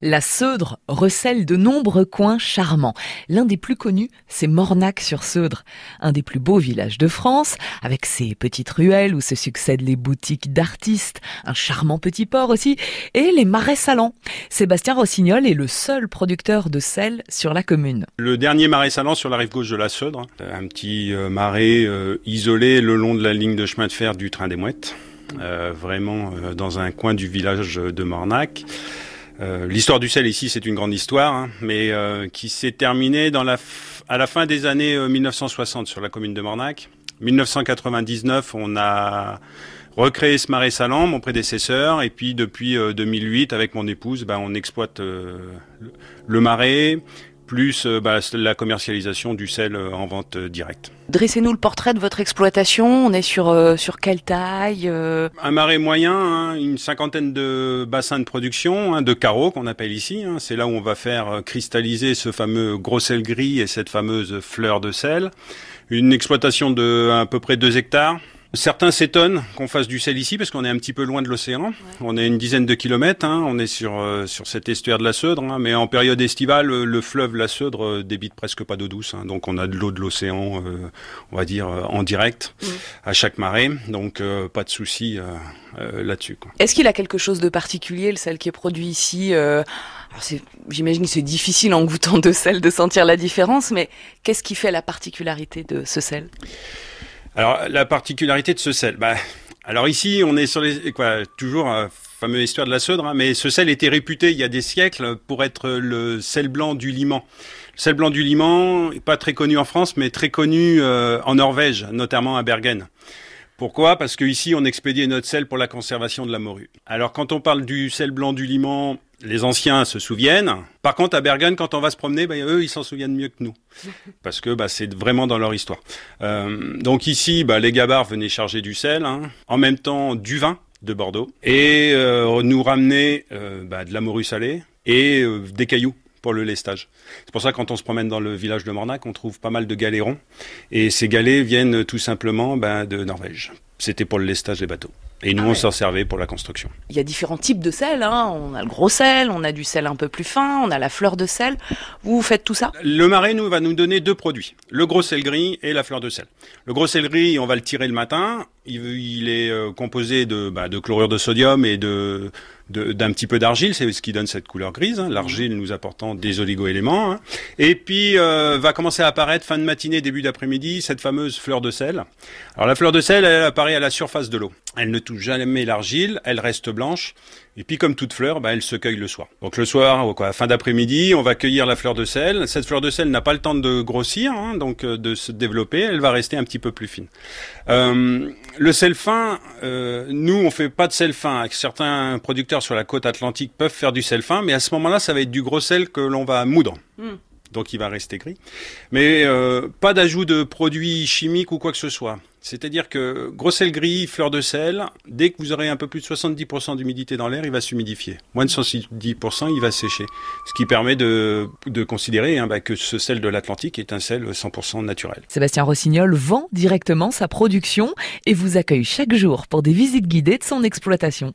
La Seudre recèle de nombreux coins charmants. L'un des plus connus, c'est Mornac-sur-Seudre, un des plus beaux villages de France, avec ses petites ruelles où se succèdent les boutiques d'artistes, un charmant petit port aussi, et les marais salants. Sébastien Rossignol est le seul producteur de sel sur la commune. Le dernier marais salant sur la rive gauche de la Seudre, un petit euh, marais euh, isolé le long de la ligne de chemin de fer du train des Mouettes, euh, vraiment dans un coin du village de Mornac. Euh, l'histoire du sel ici, c'est une grande histoire, hein, mais euh, qui s'est terminée dans la à la fin des années 1960 euh, sur la commune de Mornac. 1999, on a recréé ce marais salant, mon prédécesseur, et puis depuis 2008, avec mon épouse, ben, on exploite le marais, plus euh, bah, la commercialisation du sel euh, en vente euh, directe. Dressez-nous le portrait de votre exploitation. On est sur sur quelle taille Un marais moyen, hein, une cinquantaine de bassins de production, hein, de carreaux qu'on appelle ici. Hein. C'est là où on va faire cristalliser ce fameux gros sel gris et cette fameuse fleur de sel. Une exploitation de à peu près 2 hectares. Certains s'étonnent qu'on fasse du sel ici parce qu'on est un petit peu loin de l'océan. On est une dizaine de kilomètres. Hein. On est sur euh, sur cet estuaire de la Seudre, hein. mais en période estivale, le fleuve la Seudre euh, débite presque pas d'eau douce. Hein. Donc on a de l'eau de l'océan, euh, on va dire en direct à chaque marée. Donc pas de souci là-dessus. Est-ce qu'il a quelque chose de particulier le sel qui est produit ici J'imagine que c'est difficile en goûtant de sel de sentir la différence, mais qu'est-ce qui fait la particularité de ce sel? Alors, la particularité de ce sel, bah, alors ici, on est sur les, quoi, toujours euh, fameuse histoire de la Seudre, hein, mais ce sel était réputé il y a des siècles pour être le sel blanc du Liman. Le sel blanc du Liman, pas très connu en France, mais très connu euh, en Norvège, notamment à Bergen. Pourquoi? Parce que ici, on expédiait notre sel pour la conservation de la morue. Alors, quand on parle du sel blanc du Liman, les anciens se souviennent. Par contre, à Bergen, quand on va se promener, bah, eux, ils s'en souviennent mieux que nous, parce que bah, c'est vraiment dans leur histoire. Euh, donc ici, bah, les gabards venaient charger du sel, hein. en même temps du vin de Bordeaux, et euh, nous ramener euh, bah, de la morue salée et des cailloux pour le lestage. C'est pour ça que quand on se promène dans le village de Mornac, on trouve pas mal de galérons, et ces galets viennent tout simplement de Norvège. C'était pour le lestage des bateaux. Et nous, ah on s'en servait pour la construction. Il y a différents types de sel. Hein. On a le gros sel, on a du sel un peu plus fin, on a la fleur de sel. Vous, faites tout ça? Le marais nous va nous donner deux produits le gros sel gris et la fleur de sel. Le gros sel gris, on va le tirer le matin. Il, est euh, composé de, bah, de chlorure de sodium et de d'un petit peu d'argile, c'est ce qui donne cette couleur grise. Hein. L'argile nous apportant des oligoéléments. Hein. Et puis euh, va commencer à apparaître fin de matinée, début d'après-midi, cette fameuse fleur de sel. Alors la fleur de sel, elle apparaît à la surface de l'eau. Elle ne touche jamais l'argile, elle reste blanche. Et puis comme toute fleur, bah, elle se cueille le soir. Donc le soir, quoi, fin d'après-midi, on va cueillir la fleur de sel. Cette fleur de sel n'a pas le temps de grossir, hein, donc euh, de se développer. Elle va rester un petit peu plus fine. Euh, le sel fin, euh, nous on fait pas de sel fin. Certains producteurs sur la côte atlantique peuvent faire du sel fin, mais à ce moment-là, ça va être du gros sel que l'on va moudre. Hmm. Donc il va rester gris. Mais euh, pas d'ajout de produits chimiques ou quoi que ce soit. C'est-à-dire que gros sel gris, fleur de sel, dès que vous aurez un peu plus de 70% d'humidité dans l'air, il va s'humidifier. Moins de 70%, il va sécher. Ce qui permet de, de considérer hein, bah, que ce sel de l'Atlantique est un sel 100% naturel. Sébastien Rossignol vend directement sa production et vous accueille chaque jour pour des visites guidées de son exploitation.